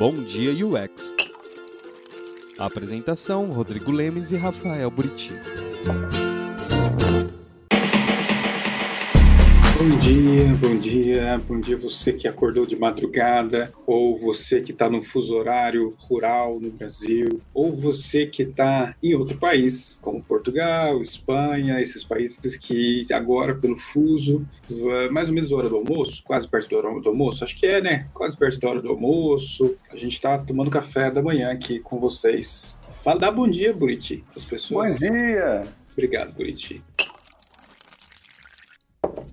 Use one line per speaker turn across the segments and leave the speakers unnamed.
Bom Dia UX. apresentação: Rodrigo Lemes e Rafael Buriti.
Bom dia, bom dia, bom dia você que acordou de madrugada, ou você que está no fuso horário rural no Brasil, ou você que está em outro país, como Portugal, Espanha, esses países que agora pelo fuso, mais ou menos hora do almoço, quase perto da hora do almoço, acho que é, né? Quase perto da hora do almoço, a gente está tomando café da manhã aqui com vocês. Fala, dá bom dia, Buriti, para as pessoas.
Bom dia!
Obrigado, Buriti.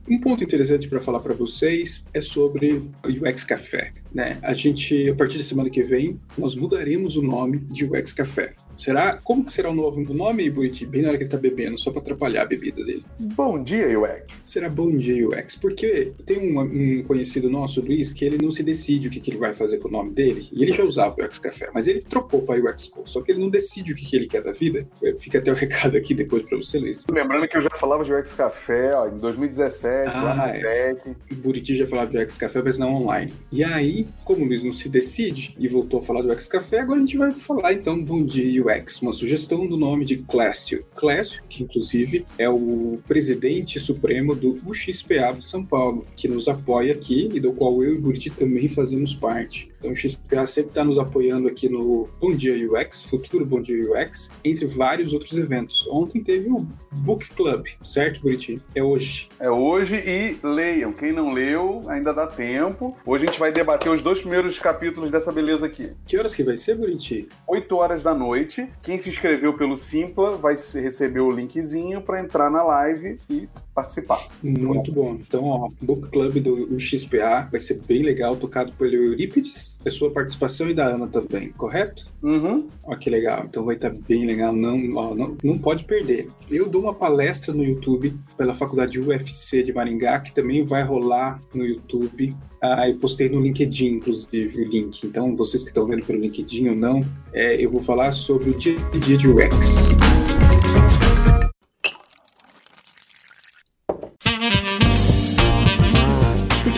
Um ponto interessante para falar para vocês é sobre o UX Café. Né? A gente, a partir da semana que vem, nós mudaremos o nome de UX Café. Será? Como que será o novo nome, Buriti? Bem na hora que ele tá bebendo, só para atrapalhar a bebida dele.
Bom dia, UX.
Será bom dia, UX. Porque tem um, um conhecido nosso, Luiz, que ele não se decide o que, que, ele vai fazer com o nome dele. E ele já usava o UX Café, mas ele trocou para UX Co. Só que ele não decide o que, que ele quer da vida. Fica até o recado aqui depois para você, Luiz.
Lembrando que eu já falava de UX Café ó, em 2017, ah, lá na é. Tech.
O Buriti já falava de UX Café, mas não online. E aí, como o Luiz não se decide e voltou a falar do UX Café, agora a gente vai falar então bom dia, UX, uma sugestão do nome de Clécio. Clécio, que inclusive é o presidente supremo do UXPA de São Paulo, que nos apoia aqui e do qual eu e o Buriti também fazemos parte. Então o XPA sempre está nos apoiando aqui no Bom Dia UX, futuro Bom Dia UX, entre vários outros eventos. Ontem teve o Book Club, certo, Buriti? É hoje.
É hoje e leiam. Quem não leu, ainda dá tempo. Hoje a gente vai debater os dois primeiros capítulos dessa beleza aqui.
Que horas que vai ser, Buriti?
8 horas da noite. Quem se inscreveu pelo Simpla vai receber o linkzinho para entrar na live e participar.
Muito bom. Então, ó, Book Club do XPA vai ser bem legal, tocado pelo Eurípides, a sua participação e da Ana também, correto?
Uhum.
Ó, que legal. Então vai estar tá bem legal, não, ó, não, não pode perder. Eu dou uma palestra no YouTube pela Faculdade UFC de Maringá, que também vai rolar no YouTube. Ah, eu postei no LinkedIn, inclusive, o link. Então, vocês que estão vendo pelo LinkedIn ou não, é, eu vou falar sobre o dia a dia de UX.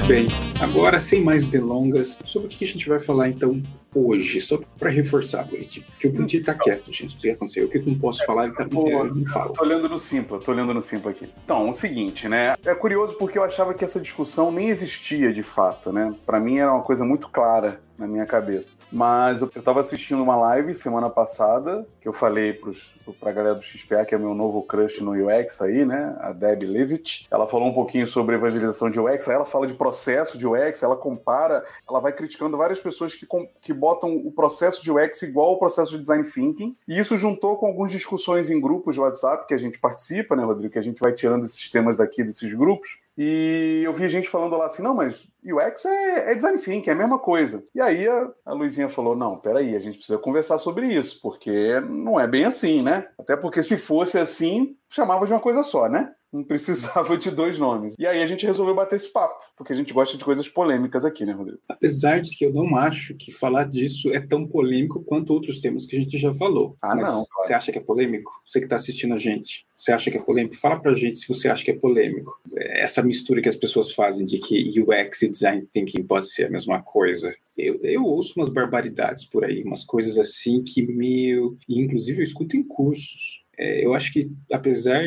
Muito bem, agora sem mais delongas, sobre o que a gente vai falar então hoje, só para reforçar, Buriti, porque o Buriti tá quieto, gente, o que aconteceu, o que eu não posso falar, ele tá
inteiro, não fala. Tô olhando no Simpla, tô olhando no Simpla aqui. Então, o seguinte, né, é curioso porque eu achava que essa discussão nem existia de fato, né, para mim era uma coisa muito clara na minha cabeça. Mas eu estava assistindo uma live semana passada, que eu falei pros, pra galera do XPA, que é meu novo crush no UX aí, né? A Deb Levitt. Ela falou um pouquinho sobre evangelização de UX, aí ela fala de processo de UX, ela compara, ela vai criticando várias pessoas que, que botam o processo de UX igual ao processo de design thinking. E isso juntou com algumas discussões em grupos de WhatsApp que a gente participa, né, Rodrigo? Que a gente vai tirando esses temas daqui, desses grupos. E eu vi gente falando lá assim, não, mas UX é, é design thinking, é a mesma coisa. E aí a, a Luizinha falou, não, peraí, a gente precisa conversar sobre isso, porque não é bem assim, né? Até porque se fosse assim, chamava de uma coisa só, né? Não precisava de dois nomes. E aí a gente resolveu bater esse papo, porque a gente gosta de coisas polêmicas aqui, né, Rodrigo?
Apesar de que eu não acho que falar disso é tão polêmico quanto outros temas que a gente já falou.
Ah, Mas não.
Claro. Você acha que é polêmico? Você que está assistindo a gente, você acha que é polêmico? Fala pra gente se você acha que é polêmico. Essa mistura que as pessoas fazem de que UX e design thinking pode ser a mesma coisa. Eu, eu ouço umas barbaridades por aí, umas coisas assim que, meu. E inclusive eu escuto em cursos. É, eu acho que, apesar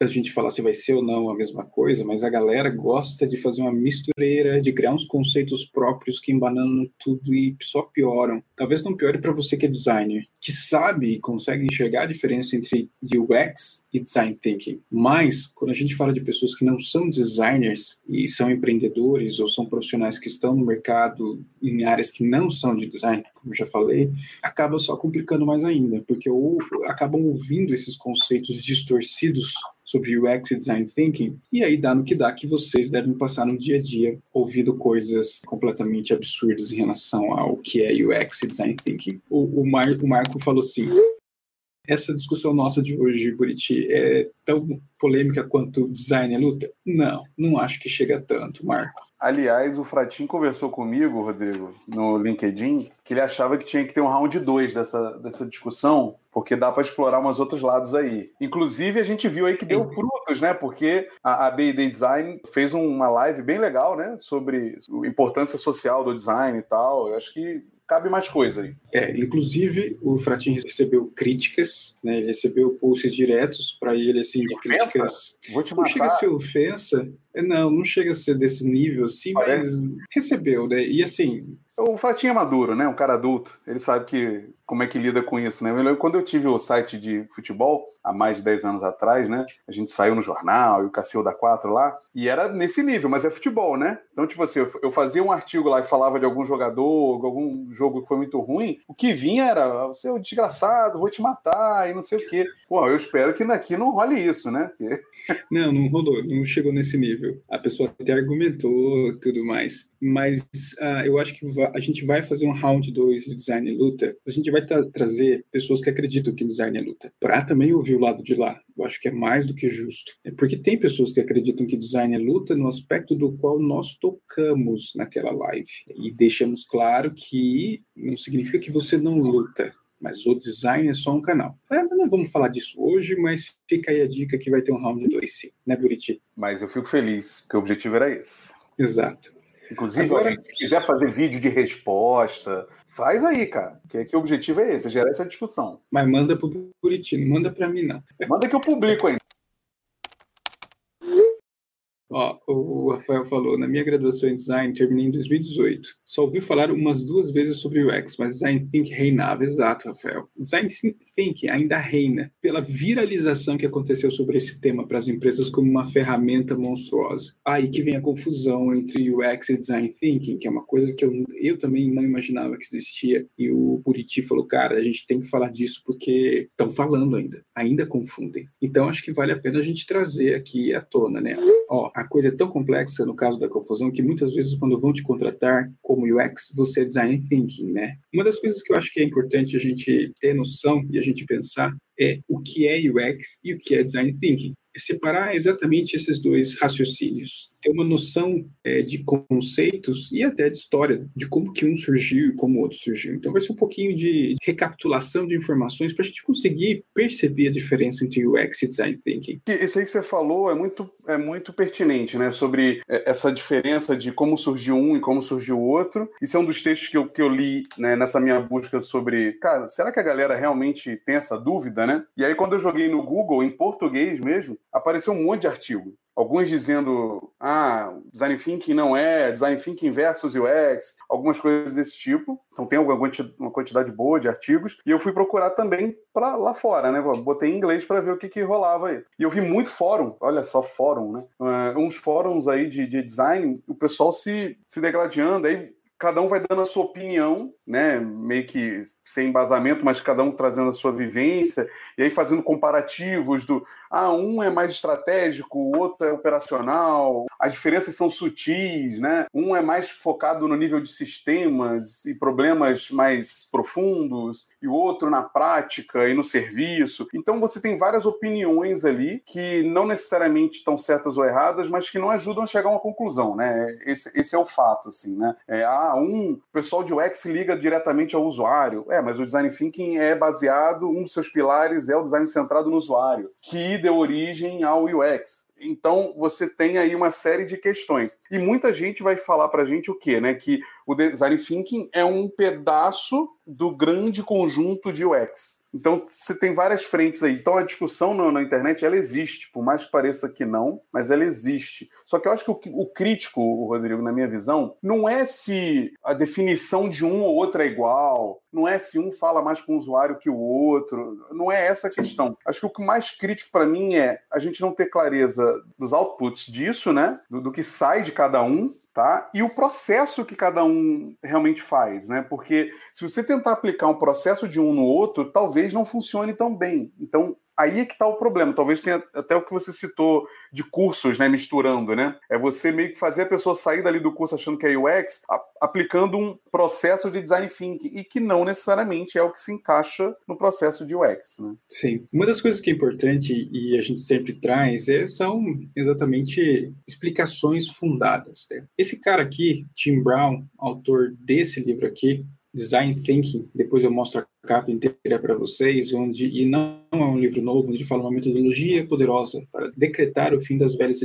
a gente falar se vai ser ou não a mesma coisa, mas a galera gosta de fazer uma mistureira, de criar uns conceitos próprios que embananam tudo e só pioram. Talvez não piore para você que é designer, que sabe e consegue enxergar a diferença entre UX e design thinking. Mas quando a gente fala de pessoas que não são designers e são empreendedores ou são profissionais que estão no mercado em áreas que não são de design, como já falei, acaba só complicando mais ainda, porque ou acabam ouvindo esses conceitos distorcidos sobre UX e Design Thinking, e aí dá no que dá que vocês devem passar no dia a dia ouvindo coisas completamente absurdas em relação ao que é UX e Design Thinking. O, o, Mar, o Marco falou assim, essa discussão nossa de hoje, Buriti, é tão polêmica quanto design é luta? Não, não acho que chega tanto, Marco.
Aliás, o Fratin conversou comigo, Rodrigo, no LinkedIn, que ele achava que tinha que ter um round 2 dessa, dessa discussão, porque dá para explorar umas outros lados aí. Inclusive, a gente viu aí que deu frutos, né? Porque a, a B&D Design fez uma live bem legal, né? Sobre a importância social do design e tal. Eu acho que cabe mais coisa aí.
É, inclusive o Fratin recebeu críticas, né? Ele recebeu pulses diretos para ele assim de, de críticas.
Vou te matar.
Não chega a ser ofensa, não, não chega a ser desse nível assim, Parece. mas recebeu, né? E assim,
o Fratinho é maduro, né? Um cara adulto. Ele sabe que como é que lida com isso, né? Quando eu tive o site de futebol, há mais de 10 anos atrás, né? A gente saiu no jornal e o Cassio da 4 lá, e era nesse nível, mas é futebol, né? Então, tipo assim, eu fazia um artigo lá e falava de algum jogador, algum jogo que foi muito ruim, o que vinha era, você é um desgraçado, vou te matar e não sei o quê. Pô, eu espero que aqui não role isso, né? Porque...
Não, não rolou, não chegou nesse nível. A pessoa até argumentou tudo mais mas uh, eu acho que a gente vai fazer um round 2 de design e luta. A gente vai tra trazer pessoas que acreditam que design é luta, para também ouvir o lado de lá. Eu acho que é mais do que justo. É porque tem pessoas que acreditam que design é luta no aspecto do qual nós tocamos naquela live. E deixamos claro que não significa que você não luta. Mas o design é só um canal. É, não vamos falar disso hoje, mas fica aí a dica que vai ter um round 2 sim, né, Buriti?
Mas eu fico feliz, porque o objetivo era esse.
Exato.
Inclusive, Agora, gente, se quiser fazer vídeo de resposta, faz aí, cara. Que, que o objetivo é esse, é gerar essa discussão.
Mas manda pro Buriti, não manda para mim, não.
Manda que eu publico ainda.
Ó, o Rafael falou, na minha graduação em design, terminei em 2018. Só ouvi falar umas duas vezes sobre UX, mas design thinking reinava. Exato, Rafael. Design thinking ainda reina pela viralização que aconteceu sobre esse tema para as empresas como uma ferramenta monstruosa. Aí que vem a confusão entre UX e design thinking, que é uma coisa que eu, eu também não imaginava que existia. E o Buriti falou, cara, a gente tem que falar disso porque estão falando ainda, ainda confundem. Então acho que vale a pena a gente trazer aqui à tona, né? Ó, a coisa tão complexa no caso da confusão que muitas vezes quando vão te contratar como UX, você é design thinking, né? Uma das coisas que eu acho que é importante a gente ter noção e a gente pensar é o que é UX e o que é design thinking. Separar exatamente esses dois raciocínios ter uma noção é, de conceitos e até de história, de como que um surgiu e como o outro surgiu. Então vai ser um pouquinho de recapitulação de informações para a gente conseguir perceber a diferença entre UX e Design Thinking.
Isso aí que você falou é muito, é muito pertinente, né? Sobre é, essa diferença de como surgiu um e como surgiu o outro. Isso é um dos textos que eu, que eu li né, nessa minha busca sobre, cara, será que a galera realmente tem essa dúvida, né? E aí quando eu joguei no Google, em português mesmo, apareceu um monte de artigo alguns dizendo, ah, design thinking não é, design thinking versus UX, algumas coisas desse tipo. Então tem uma quantidade boa de artigos. E eu fui procurar também para lá fora, né? Botei em inglês para ver o que, que rolava aí. E eu vi muito fórum, olha só, fórum, né? Uh, uns fóruns aí de, de design, o pessoal se, se degladiando. Aí cada um vai dando a sua opinião, né? Meio que sem embasamento, mas cada um trazendo a sua vivência, e aí fazendo comparativos do ah, um é mais estratégico, o outro é operacional, as diferenças são sutis, né? Um é mais focado no nível de sistemas e problemas mais profundos, e o outro na prática e no serviço. Então você tem várias opiniões ali que não necessariamente estão certas ou erradas, mas que não ajudam a chegar a uma conclusão, né? Esse, esse é o fato, assim, né? É, ah, um, o pessoal de UX liga diretamente ao usuário. É, mas o design thinking é baseado, um dos seus pilares é o design centrado no usuário, que deu origem ao UX. Então, você tem aí uma série de questões. E muita gente vai falar para a gente o quê? Né? Que o design thinking é um pedaço do grande conjunto de UX. Então, você tem várias frentes aí. Então, a discussão na, na, internet, ela existe, por mais que pareça que não, mas ela existe. Só que eu acho que o, o crítico, o Rodrigo, na minha visão, não é se a definição de um ou outro é igual, não é se um fala mais com o usuário que o outro, não é essa a questão. Acho que o que mais crítico para mim é a gente não ter clareza dos outputs disso, né? Do, do que sai de cada um, tá? E o processo que cada um realmente faz, né? Porque se você tentar aplicar um processo de um no outro, talvez não funcione tão bem. Então, aí é que está o problema. Talvez tenha até o que você citou de cursos, né, misturando, né? É você meio que fazer a pessoa sair dali do curso achando que é UX, aplicando um processo de design thinking e que não necessariamente é o que se encaixa no processo de UX, né?
Sim. Uma das coisas que é importante e a gente sempre traz é, são exatamente explicações fundadas. Né? Esse cara aqui, Tim Brown, autor desse livro aqui, Design Thinking, depois eu mostro a capa inteira para vocês, onde e não é um livro novo, onde fala uma metodologia poderosa para decretar o fim das velhas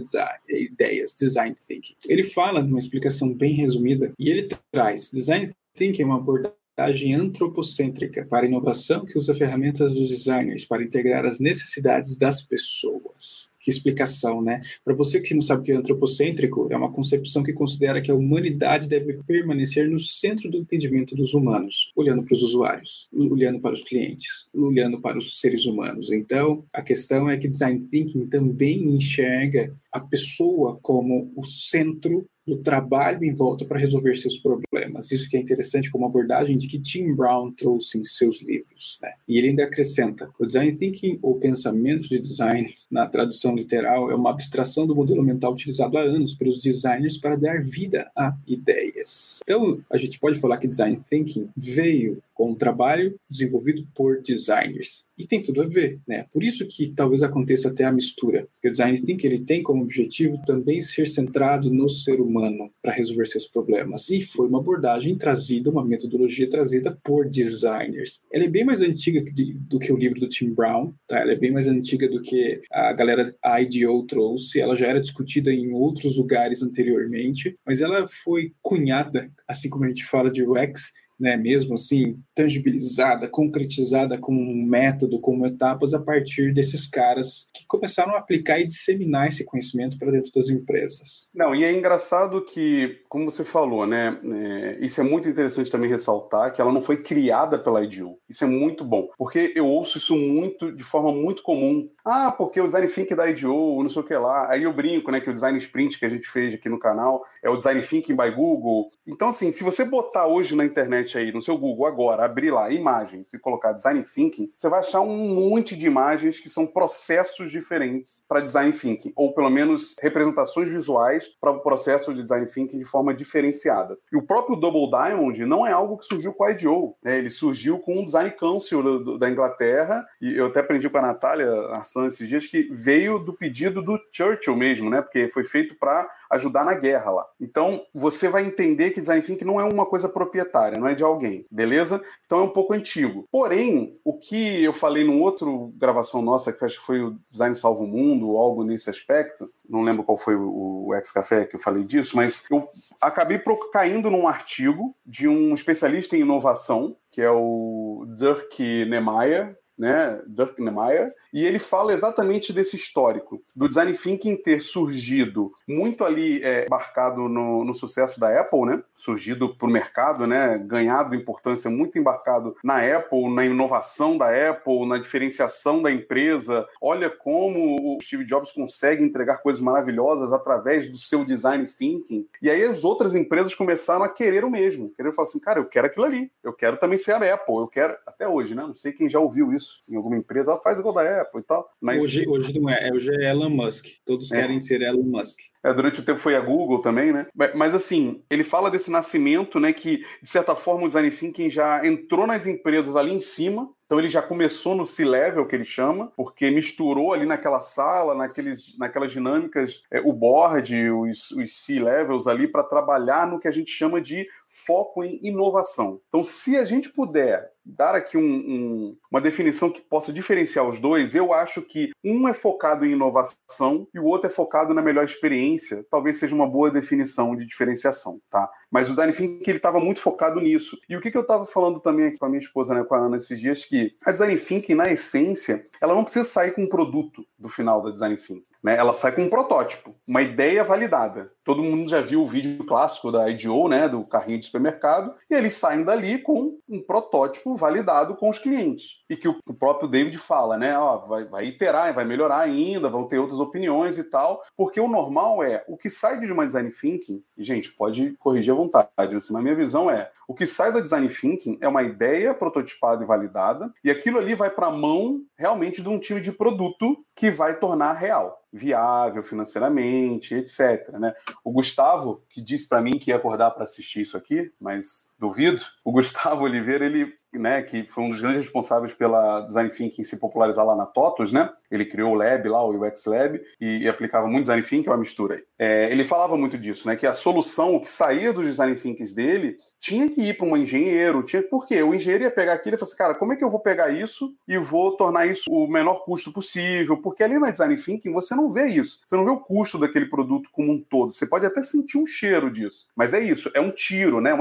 ideias, Design Thinking. Ele fala numa explicação bem resumida e ele traz Design Thinking é uma abordagem abordagem antropocêntrica para inovação que usa ferramentas dos designers para integrar as necessidades das pessoas. Que explicação, né? Para você que não sabe o que é antropocêntrico, é uma concepção que considera que a humanidade deve permanecer no centro do entendimento dos humanos, olhando para os usuários, olhando para os clientes, olhando para os seres humanos. Então, a questão é que design thinking também enxerga a pessoa como o centro do trabalho em volta para resolver seus problemas. Isso que é interessante como abordagem de que Tim Brown trouxe em seus livros. Né? E ele ainda acrescenta: o design thinking ou pensamento de design, na tradução literal, é uma abstração do modelo mental utilizado há anos pelos designers para dar vida a ideias. Então, a gente pode falar que design thinking veio com um trabalho desenvolvido por designers. E tem tudo a ver, né? Por isso que talvez aconteça até a mistura. Porque o design thinking ele tem como objetivo também ser centrado no ser humano para resolver seus problemas. E foi uma abordagem trazida, uma metodologia trazida por designers. Ela é bem mais antiga do que o livro do Tim Brown, tá? Ela é bem mais antiga do que a galera IDEO trouxe. Ela já era discutida em outros lugares anteriormente, mas ela foi cunhada, assim como a gente fala de UX, né, mesmo assim, tangibilizada, concretizada como um método, como etapas, a partir desses caras que começaram a aplicar e disseminar esse conhecimento para dentro das empresas.
Não, e é engraçado que, como você falou, né, é, isso é muito interessante também ressaltar, que ela não foi criada pela IDU. Isso é muito bom, porque eu ouço isso muito, de forma muito comum. Ah, porque o design thinking da IDO, não sei o que lá. Aí eu brinco, né, que o design sprint que a gente fez aqui no canal é o design thinking by Google. Então, assim, se você botar hoje na internet aí no seu Google agora, abrir lá imagens e colocar design thinking, você vai achar um monte de imagens que são processos diferentes para design thinking, ou pelo menos representações visuais para o processo de design thinking de forma diferenciada. E o próprio Double Diamond não é algo que surgiu com a IDEO, né? ele surgiu com um design council do, do, da Inglaterra, e eu até aprendi com a Natália Arsan esses dias que veio do pedido do Churchill mesmo, né? porque foi feito para ajudar na guerra lá. Então, você vai entender que design thinking não é uma coisa proprietária, não é de alguém, beleza? Então é um pouco antigo. Porém, o que eu falei num outro gravação nossa, que acho que foi o Design Salva o Mundo, ou algo nesse aspecto, não lembro qual foi o, o Ex-Café que eu falei disso, mas eu acabei caindo num artigo de um especialista em inovação, que é o Dirk Nemeyer, né, Nemeyer, e ele fala exatamente desse histórico, do design thinking ter surgido muito ali é, embarcado no, no, sucesso da Apple, né, surgido para o mercado, né, ganhado importância muito embarcado na Apple, na inovação da Apple, na diferenciação da empresa. Olha como o Steve Jobs consegue entregar coisas maravilhosas através do seu design thinking. E aí as outras empresas começaram a querer o mesmo, querer falar assim, cara, eu quero aquilo ali, eu quero também ser a Apple, eu quero até hoje, né? Não sei quem já ouviu isso em alguma empresa, ela faz igual da Apple e tal. Mas
hoje, hoje não é, hoje é Elon Musk. Todos é. querem ser Elon Musk.
É, durante o tempo foi a Google também, né? Mas assim, ele fala desse nascimento, né? Que, de certa forma, o design thinking já entrou nas empresas ali em cima, então ele já começou no C-level, que ele chama, porque misturou ali naquela sala, naqueles, naquelas dinâmicas, é, o board, os, os C-levels ali, para trabalhar no que a gente chama de foco em inovação. Então, se a gente puder dar aqui um, um, uma definição que possa diferenciar os dois, eu acho que um é focado em inovação e o outro é focado na melhor experiência. Talvez seja uma boa definição de diferenciação, tá? Mas o design thinking ele estava muito focado nisso. E o que, que eu estava falando também aqui com a minha esposa, né, com a Ana, esses dias, que a design thinking, na essência, ela não precisa sair com um produto do final da design thinking. Né? Ela sai com um protótipo, uma ideia validada. Todo mundo já viu o vídeo clássico da IDO, né, do carrinho de supermercado, e eles saem dali com um protótipo validado com os clientes. E que o, próprio David fala, né, ó, vai, vai iterar, vai melhorar ainda, vão ter outras opiniões e tal, porque o normal é, o que sai de uma design thinking, e gente, pode corrigir à vontade, assim, mas minha visão é, o que sai da design thinking é uma ideia prototipada e validada, e aquilo ali vai para a mão realmente de um time de produto que vai tornar real viável financeiramente, etc. Né? O Gustavo, que disse para mim que ia acordar para assistir isso aqui, mas duvido. O Gustavo Oliveira, ele, né, que foi um dos grandes responsáveis pela Design Thinking se popularizar lá na TOTOS, né? Ele criou o Lab lá, o UX Lab, e, e aplicava muito Design Thinking, é uma mistura aí. É, ele falava muito disso, né? Que a solução, o que saía dos Design Thinkings dele, tinha que ir para um engenheiro, tinha... por quê? O engenheiro ia pegar aquilo e falar assim, cara, como é que eu vou pegar isso e vou tornar isso o menor custo possível? Porque ali na Design Thinking você não vê isso. Você não vê o custo daquele produto como um todo. Você pode até sentir um cheiro disso. Mas é isso, é um tiro, né?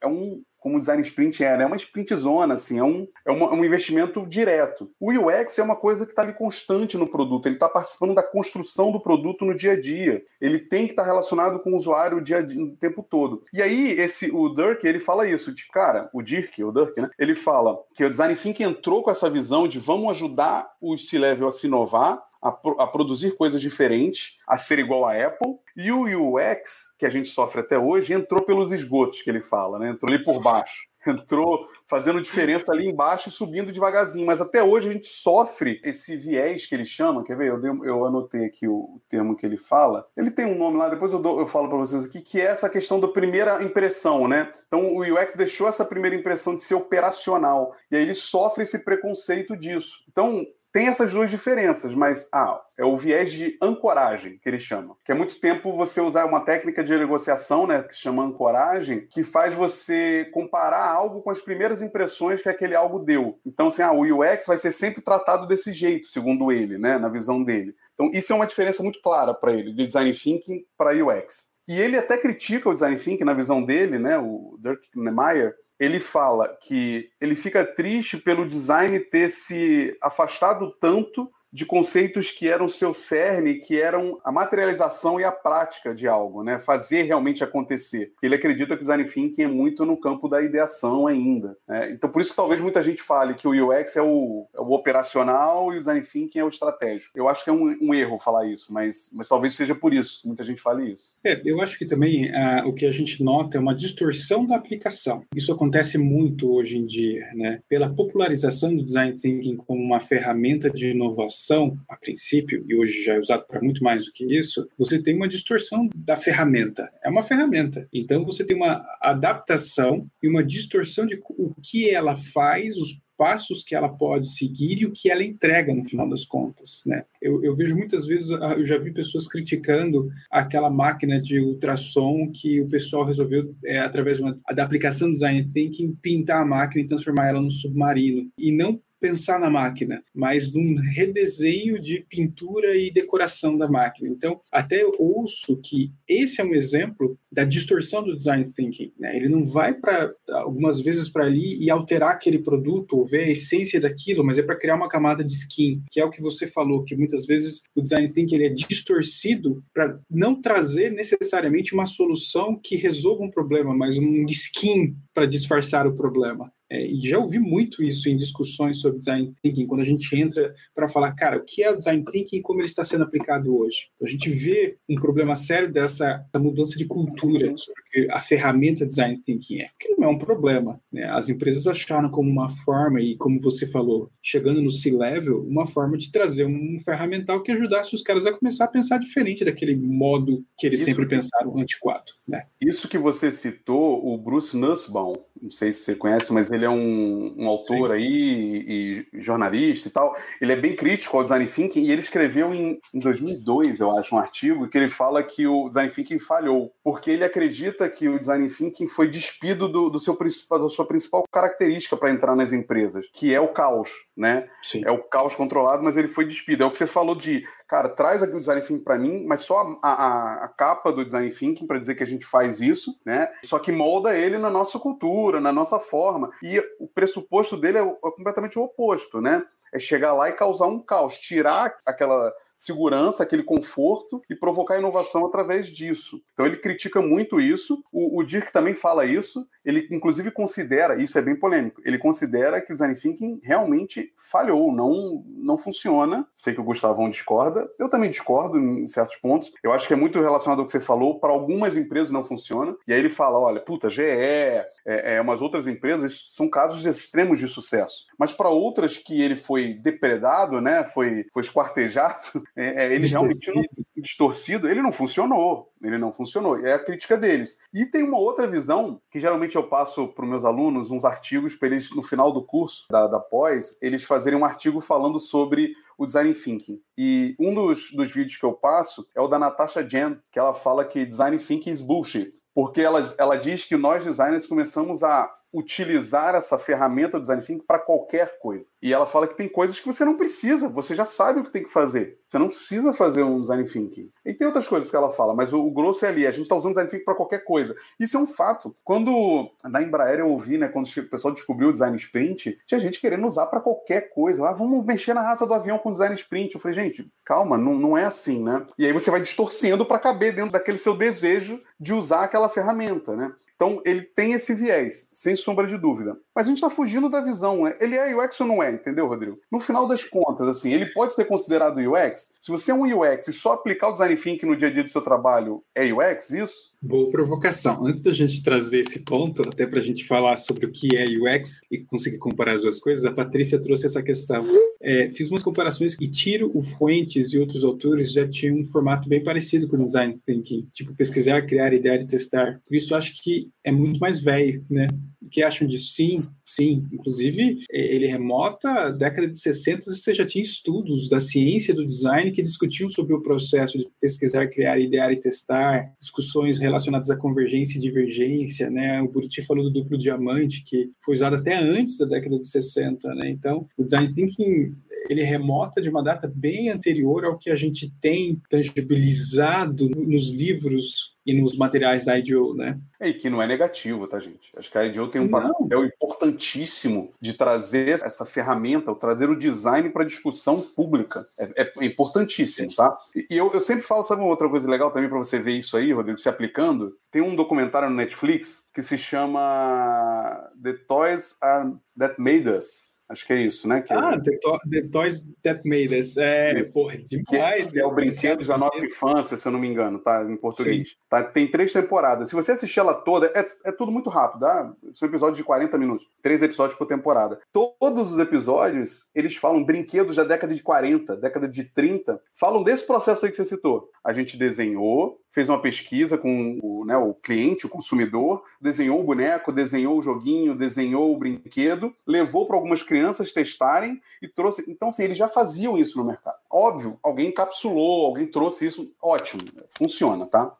É um como o design sprint é, né? é uma sprintzona, assim, é um, é, uma, é um investimento direto. O UX é uma coisa que está ali constante no produto, ele está participando da construção do produto no dia a dia. Ele tem que estar tá relacionado com o usuário o dia dia, o tempo todo. E aí, esse, o Dirk, ele fala isso, tipo, cara, o Dirk, o Dirk, né? Ele fala que o design thinking entrou com essa visão de vamos ajudar o C-Level a se inovar, a, a, produzir coisas diferentes, a ser igual à Apple. E o UX, que a gente sofre até hoje, entrou pelos esgotos que ele fala, né? Entrou ali por baixo. Entrou fazendo diferença ali embaixo e subindo devagarzinho. Mas até hoje a gente sofre esse viés que ele chama. Quer ver? Eu, dei, eu anotei aqui o, termo que ele fala. Ele tem um nome lá, depois eu, dou, eu falo para vocês aqui, que é essa questão da primeira impressão, né? Então o UX deixou essa primeira impressão de ser operacional. E aí ele sofre esse preconceito disso. Então, tem essas duas diferenças, mas ah, é o viés de ancoragem, que ele chama. Que é muito tempo você usar uma técnica de negociação, né, que chama ancoragem, que faz você comparar algo com as primeiras impressões que aquele algo deu. Então, assim, ah, o UX vai ser sempre tratado desse jeito, segundo ele, né, na visão dele. Então, isso é uma diferença muito clara para ele, de design thinking para UX. E ele até critica o design thinking na visão dele, né, o Dirk Nemeyer, ele fala que ele fica triste pelo design ter se afastado tanto de conceitos que eram seu cerne, que eram a materialização e a prática de algo, né? Fazer realmente acontecer. Ele acredita que o design thinking é muito no campo da ideação ainda. Né? Então, por isso que talvez muita gente fale que o UX é o, é o operacional e o design thinking é o estratégico. Eu acho que é um, um, erro falar isso, mas, mas talvez seja por isso que muita gente fale isso.
É, eu acho que também uh, o que a gente nota é uma distorção da aplicação. Isso acontece muito hoje em dia, né? Pela popularização do design thinking como uma ferramenta de inovação a princípio, e hoje já é usado para muito mais do que isso, você tem uma distorção da ferramenta. É uma ferramenta. Então você tem uma adaptação e uma distorção de o que ela faz, os passos que ela pode seguir e o que ela entrega no final das contas, né? Eu, eu, vejo muitas vezes, ah, eu já vi pessoas criticando aquela máquina de ultrassom que o pessoal resolveu, é, através uma, da aplicação Design Thinking, pintar a máquina e transformar ela num submarino. E não pensar na máquina, mas num redesenho de pintura e decoração da máquina. Então, até ouço que esse é um exemplo da distorção do design thinking. Né? Ele não vai para algumas vezes para ali e alterar aquele produto ou ver a essência daquilo, mas é para criar uma camada de skin, que é o que você falou, que muitas vezes o design thinking ele é distorcido para não trazer necessariamente uma solução que resolva um problema, mas um skin para disfarçar o problema. É, e já ouvi muito isso em discussões sobre design thinking, quando a gente entra para falar, cara, o que é o design thinking e como ele está sendo aplicado hoje. Então, a gente vê um problema sério dessa mudança de cultura sobre a ferramenta design thinking é, que não é um problema. Né? As empresas acharam como uma forma, e como você falou, chegando no C-level, uma forma de trazer um ferramental que ajudasse os caras a começar a pensar diferente daquele modo que eles isso, sempre pensaram antiquado. Né?
Isso que você citou, o Bruce Nussbaum, não sei se você conhece, mas ele é um, um autor Sim. aí e jornalista e tal. Ele é bem crítico ao design thinking e ele escreveu em, em 2002, eu acho, um artigo que ele fala que o design thinking falhou, porque ele acredita que o design thinking foi despido do, do seu principal, da sua principal característica para entrar nas empresas, que é o caos, né? Sim. É o caos controlado, mas ele foi despido. É o que você falou de, cara, traz aqui o design thinking para mim, mas só a, a, a capa do design thinking para dizer que a gente faz isso, né? Só que molda ele na nossa cultura, na nossa forma. E o pressuposto dele é, é completamente o oposto, né? É chegar lá e causar um caos, tirar aquela segurança, aquele conforto e provocar inovação através disso. Então ele critica muito isso. O, o Dirk também fala isso. Ele inclusive considera, isso é bem polêmico, ele considera que o design thinking realmente falhou, não não funciona. Sei que o Gustavão discorda. Eu também discordo em certos pontos. Eu acho que é muito relacionado ao que você falou. Para algumas empresas não funciona. E aí ele fala, olha, puta, GE, é, é, umas outras empresas são casos extremos de sucesso. Mas para outras que ele foi depredado, né, foi, foi esquartejado, é, é, ele realmente não, distorcido, ele não funcionou. Ele não funcionou. É a crítica deles. E tem uma outra visão que geralmente eu passo para os meus alunos uns artigos para eles, no final do curso da, da pós, eles fazerem um artigo falando sobre o design thinking. E um dos, dos vídeos que eu passo é o da Natasha Jen, que ela fala que design thinking is bullshit. Porque ela, ela diz que nós designers começamos a utilizar essa ferramenta do design thinking para qualquer coisa. E ela fala que tem coisas que você não precisa, você já sabe o que tem que fazer. Você não precisa fazer um design thinking. E tem outras coisas que ela fala, mas o, o grosso é ali, a gente está usando design thinking para qualquer coisa. Isso é um fato. Quando na Embraer eu ouvi, né, quando o pessoal descobriu o design sprint, tinha gente querendo usar para qualquer coisa. Ah, vamos mexer na raça do avião com design sprint. Eu falei, gente, calma, não, não é assim, né? E aí você vai distorcendo para caber dentro daquele seu desejo de usar aquela ferramenta, né? Então, ele tem esse viés, sem sombra de dúvida. Mas a gente está fugindo da visão. Né? Ele é UX ou não é, entendeu, Rodrigo? No final das contas, assim, ele pode ser considerado UX. Se você é um UX e só aplicar o design thinking no dia a dia do seu trabalho é UX, isso?
Boa provocação. Antes da gente trazer esse ponto, até para a gente falar sobre o que é UX e conseguir comparar as duas coisas, a Patrícia trouxe essa questão. É, fiz umas comparações e Tiro, o Fuentes e outros autores já tinham um formato bem parecido com o design thinking, tipo pesquisar, criar, idear e testar. Por isso acho que é muito mais velho, né? O que acham disso? Sim, sim. Inclusive, é, ele remota a década de 60, você já tinha estudos da ciência do design que discutiam sobre o processo de pesquisar, criar, idear e testar, discussões relacionadas à convergência e divergência, né? O Buriti falou do duplo diamante, que foi usado até antes da década de 60, né? Então, o design thinking ele remota de uma data bem anterior ao que a gente tem tangibilizado nos livros e nos materiais da IDO, né?
E que não é negativo, tá, gente? Acho que a IDO tem um não. papel importantíssimo de trazer essa ferramenta, trazer o design para discussão pública. É, é importantíssimo, tá? E eu, eu, sempre falo, sabe uma outra coisa legal também para você ver isso aí, Rodrigo, se aplicando? Tem um documentário no Netflix que se chama The Toys Are That Made Us Acho que é isso, né? Que
ah, é... The, to The, Toys That Made Us. É, é porra, é demais.
Que é, é o brinquedo da nossa infância, se eu não me engano, tá? Em português. Tá, tem três temporadas. Se você assistir ela toda, é, é tudo muito rápido, tá? São episódios de 40 minutos. Três episódios por temporada. Todos os episódios, eles falam brinquedos da década de 40, década de 30. Falam desse processo aí que você citou. A gente desenhou, fez uma pesquisa com o, né, o cliente, o consumidor, desenhou o boneco, desenhou o joguinho, desenhou o brinquedo, levou para algumas crianças testarem e trouxe. Então, assim, eles já faziam isso no mercado. Óbvio, alguém encapsulou, alguém trouxe isso, ótimo, funciona, tá?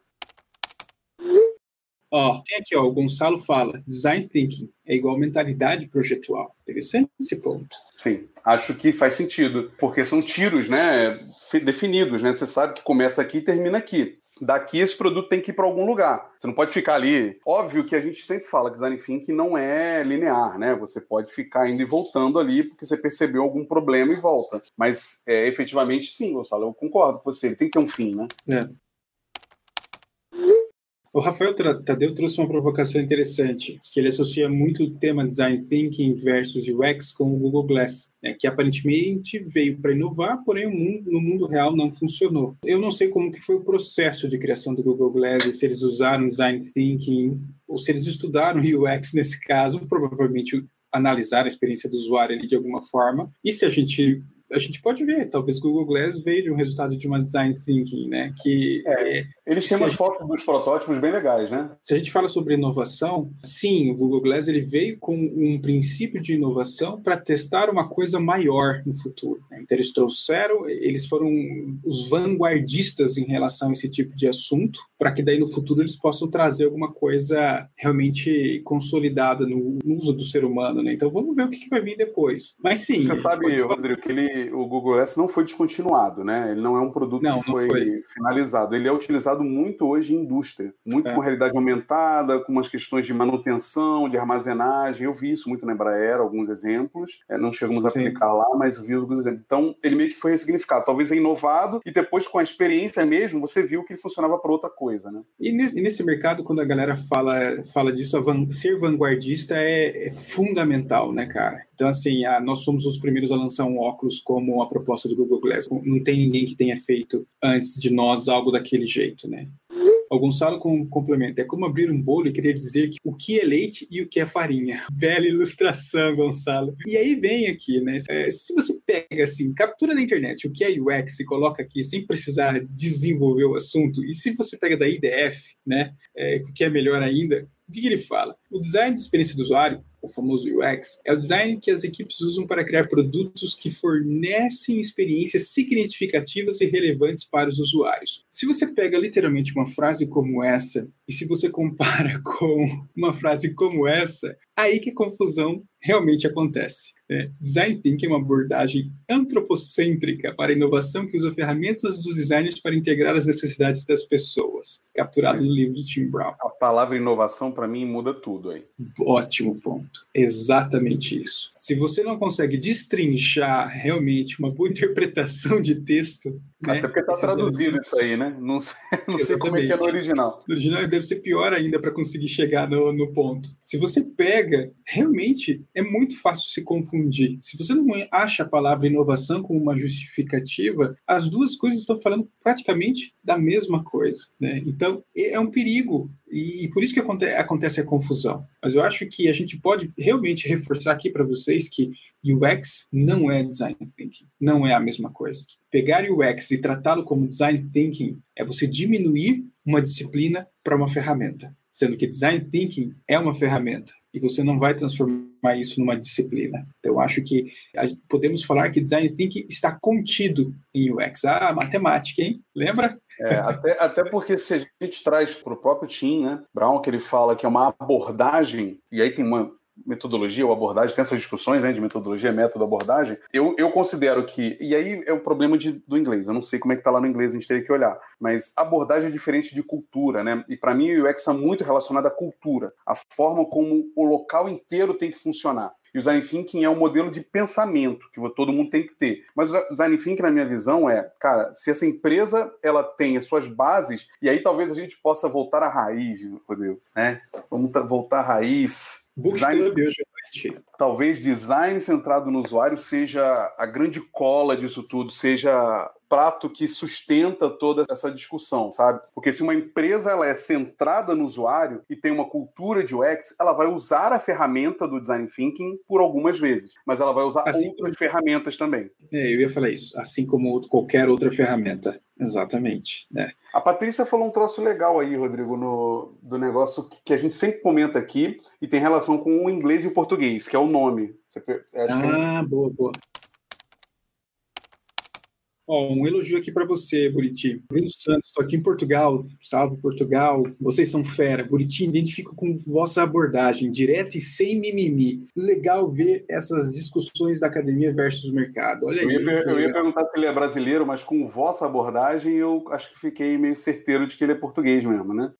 Ó, tem aqui, ó, o Gonçalo fala, design thinking é igual mentalidade projetual. Interessante esse ponto.
Sim, acho que faz sentido, porque são tiros, né, definidos, né? Você sabe que começa aqui e termina aqui daqui esse produto tem que ir para algum lugar. Você não pode ficar ali. Óbvio que a gente sempre fala que design thinking não é linear, né? Você pode ficar indo e voltando ali porque você percebeu algum problema e volta. Mas é, efetivamente, sim, Gonçalo, eu concordo com você. Ele tem que ter um fim, né? É.
O Rafael Tadeu trouxe uma provocação interessante, que ele associa muito o tema Design Thinking versus UX com o Google Glass, né, que aparentemente veio para inovar, porém mundo, no mundo real não funcionou. Eu não sei como que foi o processo de criação do Google Glass, se eles usaram Design Thinking, ou se eles estudaram UX nesse caso, provavelmente analisaram a experiência do usuário de alguma forma, e se a gente a gente pode ver, talvez o Google Glass veio de um resultado de uma design thinking, né? Que
é, é, eles têm umas gente, fotos dos protótipos bem legais, né?
Se a gente fala sobre inovação, sim, o Google Glass ele veio com um princípio de inovação para testar uma coisa maior no futuro. Né? Então eles trouxeram, eles foram os vanguardistas em relação a esse tipo de assunto para que daí no futuro eles possam trazer alguma coisa realmente consolidada no uso do ser humano, né? Então vamos ver o que, que vai vir depois. Mas sim.
Você sabe, pode... Rodrigo, que ele, o Google S não foi descontinuado, né? Ele não é um produto não, que foi, foi, finalizado. Ele é utilizado muito hoje em indústria, muito é. com realidade aumentada, com umas questões de manutenção, de armazenagem. Eu vi isso muito na Embraer, alguns exemplos. É, não chegamos sim. a aplicar lá, mas vi alguns exemplos. Então ele meio que foi ressignificado. Talvez é inovado e depois com a experiência mesmo você viu que ele funcionava para outra coisa, né?
E nesse, mercado, quando a galera fala, fala disso, van, ser vanguardista é, é, fundamental, né, cara? Então, assim, a, nós somos os primeiros a lançar um óculos como a proposta do Google Glass. Não tem ninguém que tenha feito antes de nós algo daquele jeito, né? O Gonçalo complementa. É como abrir um bolo e querer dizer que o que é leite e o que é farinha. Bela ilustração, Gonçalo. E aí vem aqui, né? É, se você pega assim, captura na internet o que é UX e coloca aqui sem precisar desenvolver o assunto, e se você pega da IDF, né? É, que é melhor ainda, o que ele fala? O design de experiência do usuário, o famoso UX, é o design que as equipes usam para criar produtos que fornecem experiências significativas e relevantes para os usuários. Se você pega literalmente uma frase como essa e se você compara com uma frase como essa, aí que a confusão realmente acontece. É, design Thinking é uma abordagem antropocêntrica para a inovação que usa ferramentas dos designers para integrar as necessidades das pessoas, capturado no livro de Tim Brown.
A palavra inovação, para mim, muda tudo aí.
Ótimo ponto. Exatamente isso. Se você não consegue destrinchar realmente uma boa interpretação de texto.
Né, Até porque está traduzido isso aí, né? Não sei, não sei como é que é no original.
No original deve ser pior ainda para conseguir chegar no, no ponto. Se você pega, realmente é muito fácil se confundir. Se você não acha a palavra inovação como uma justificativa, as duas coisas estão falando praticamente da mesma coisa. Né? Então, é um perigo e, e por isso que aconte acontece a confusão. Mas eu acho que a gente pode realmente reforçar aqui para vocês que UX não é design thinking, não é a mesma coisa. Pegar UX e tratá-lo como design thinking é você diminuir uma disciplina para uma ferramenta, sendo que design thinking é uma ferramenta e você não vai transformar isso numa disciplina. Então, acho que podemos falar que design thinking está contido em UX. Ah, matemática, hein? Lembra?
É, até, até porque se a gente traz para o próprio Tim, né, Brown, que ele fala que é uma abordagem, e aí tem uma metodologia ou abordagem, tem essas discussões né, de metodologia, método, abordagem, eu, eu considero que, e aí é o problema de, do inglês, eu não sei como é que está lá no inglês, a gente teria que olhar, mas abordagem é diferente de cultura, né? E para mim o UX está muito relacionado à cultura, a forma como o local inteiro tem que funcionar. E o design thinking é um modelo de pensamento que todo mundo tem que ter. Mas o design thinking, na minha visão, é, cara, se essa empresa ela tem as suas bases, e aí talvez a gente possa voltar à raiz, Rodrigo, né? Vamos voltar à raiz
Design,
talvez design centrado no usuário seja a grande cola disso tudo, seja prato que sustenta toda essa discussão, sabe? Porque se uma empresa ela é centrada no usuário e tem uma cultura de UX, ela vai usar a ferramenta do design thinking por algumas vezes, mas ela vai usar assim outras ferramentas também.
É, eu ia falar isso, assim como qualquer outra ferramenta. Exatamente. Né?
A Patrícia falou um troço legal aí, Rodrigo, no, do negócio que, que a gente sempre comenta aqui e tem relação com o inglês e o português, que é o nome.
Você, ah, boa, boa. Ó, um elogio aqui para você, Buriti. Bruno Santos, estou aqui em Portugal. Salve Portugal. Vocês são fera. Buriti, identifico com vossa abordagem, direta e sem mimimi. Legal ver essas discussões da academia versus mercado. Olha
eu
aí.
Ia, eu ia perguntar se ele é brasileiro, mas com vossa abordagem eu acho que fiquei meio certeiro de que ele é português mesmo, né?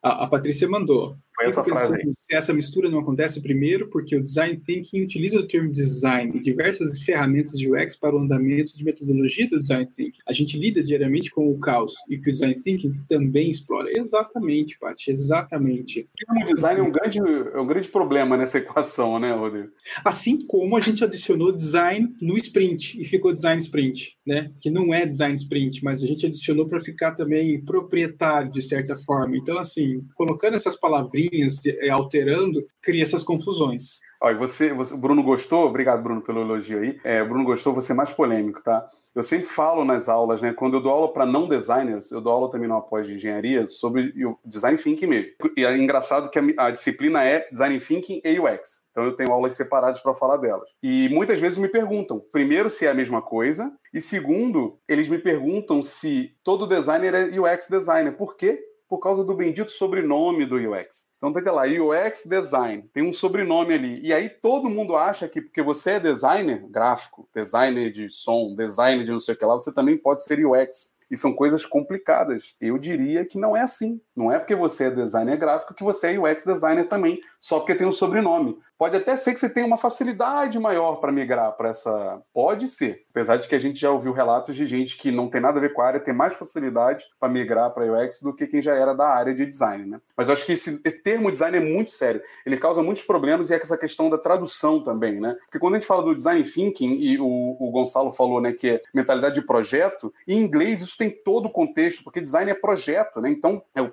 A, a Patrícia mandou.
Foi essa frase.
Se essa mistura não acontece, primeiro, porque o design thinking utiliza o termo design e diversas ferramentas de UX para o andamento de metodologia do design thinking. A gente lida diariamente com o caos e que o design thinking também explora. Exatamente, Paty, exatamente.
O design é um grande, é um grande problema nessa equação, né, Rodrigo?
Assim como a gente adicionou design no sprint e ficou design sprint, né? Que não é design sprint, mas a gente adicionou para ficar também proprietário de certa forma. Então, assim, colocando essas palavrinhas linhas eh, alterando, cria essas confusões.
E você, você, Bruno gostou? Obrigado, Bruno, pelo elogio aí. É, Bruno gostou, você é mais polêmico, tá? Eu sempre falo nas aulas, né? Quando eu dou aula para não designers, eu dou aula também no pós de engenharia sobre o design thinking mesmo. E é engraçado que a, a disciplina é design thinking e UX. Então eu tenho aulas separadas para falar delas. E muitas vezes me perguntam, primeiro, se é a mesma coisa, e segundo, eles me perguntam se todo designer é UX designer. Por quê? por causa do bendito sobrenome do UX. Então tem que lá, UX Design, tem um sobrenome ali. E aí todo mundo acha que porque você é designer gráfico, designer de som, designer de não sei o que lá, você também pode ser UX. E são coisas complicadas. Eu diria que não é assim. Não é porque você é designer gráfico que você é UX designer também, só porque tem um sobrenome. Pode até ser que você tenha uma facilidade maior para migrar para essa. Pode ser. Apesar de que a gente já ouviu relatos de gente que não tem nada a ver com a área, tem mais facilidade para migrar para UX do que quem já era da área de design, né? Mas eu acho que esse termo design é muito sério. Ele causa muitos problemas e é essa questão da tradução também, né? Porque quando a gente fala do design thinking, e o, o Gonçalo falou, né, que é mentalidade de projeto, em inglês isso tem todo o contexto, porque design é projeto, né? Então é o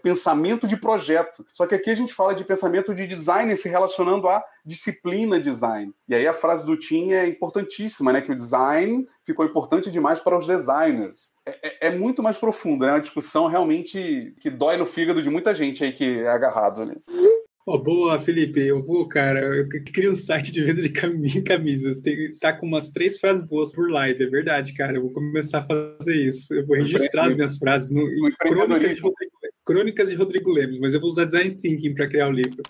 de projeto. Só que aqui a gente fala de pensamento de design se relacionando a disciplina design. E aí a frase do Tim é importantíssima, né? Que o design ficou importante demais para os designers. É, é, é muito mais profundo, né? É uma discussão realmente que dói no fígado de muita gente aí que é agarrado, né?
Oh, boa, Felipe. Eu vou, cara. Eu queria um site de venda de camisas. Tem, tá com umas três frases boas por live. É verdade, cara. Eu vou começar a fazer isso. Eu vou registrar as minhas frases no, em crônicas de, crônicas de Rodrigo Lemos, mas eu vou usar design thinking para criar o livro.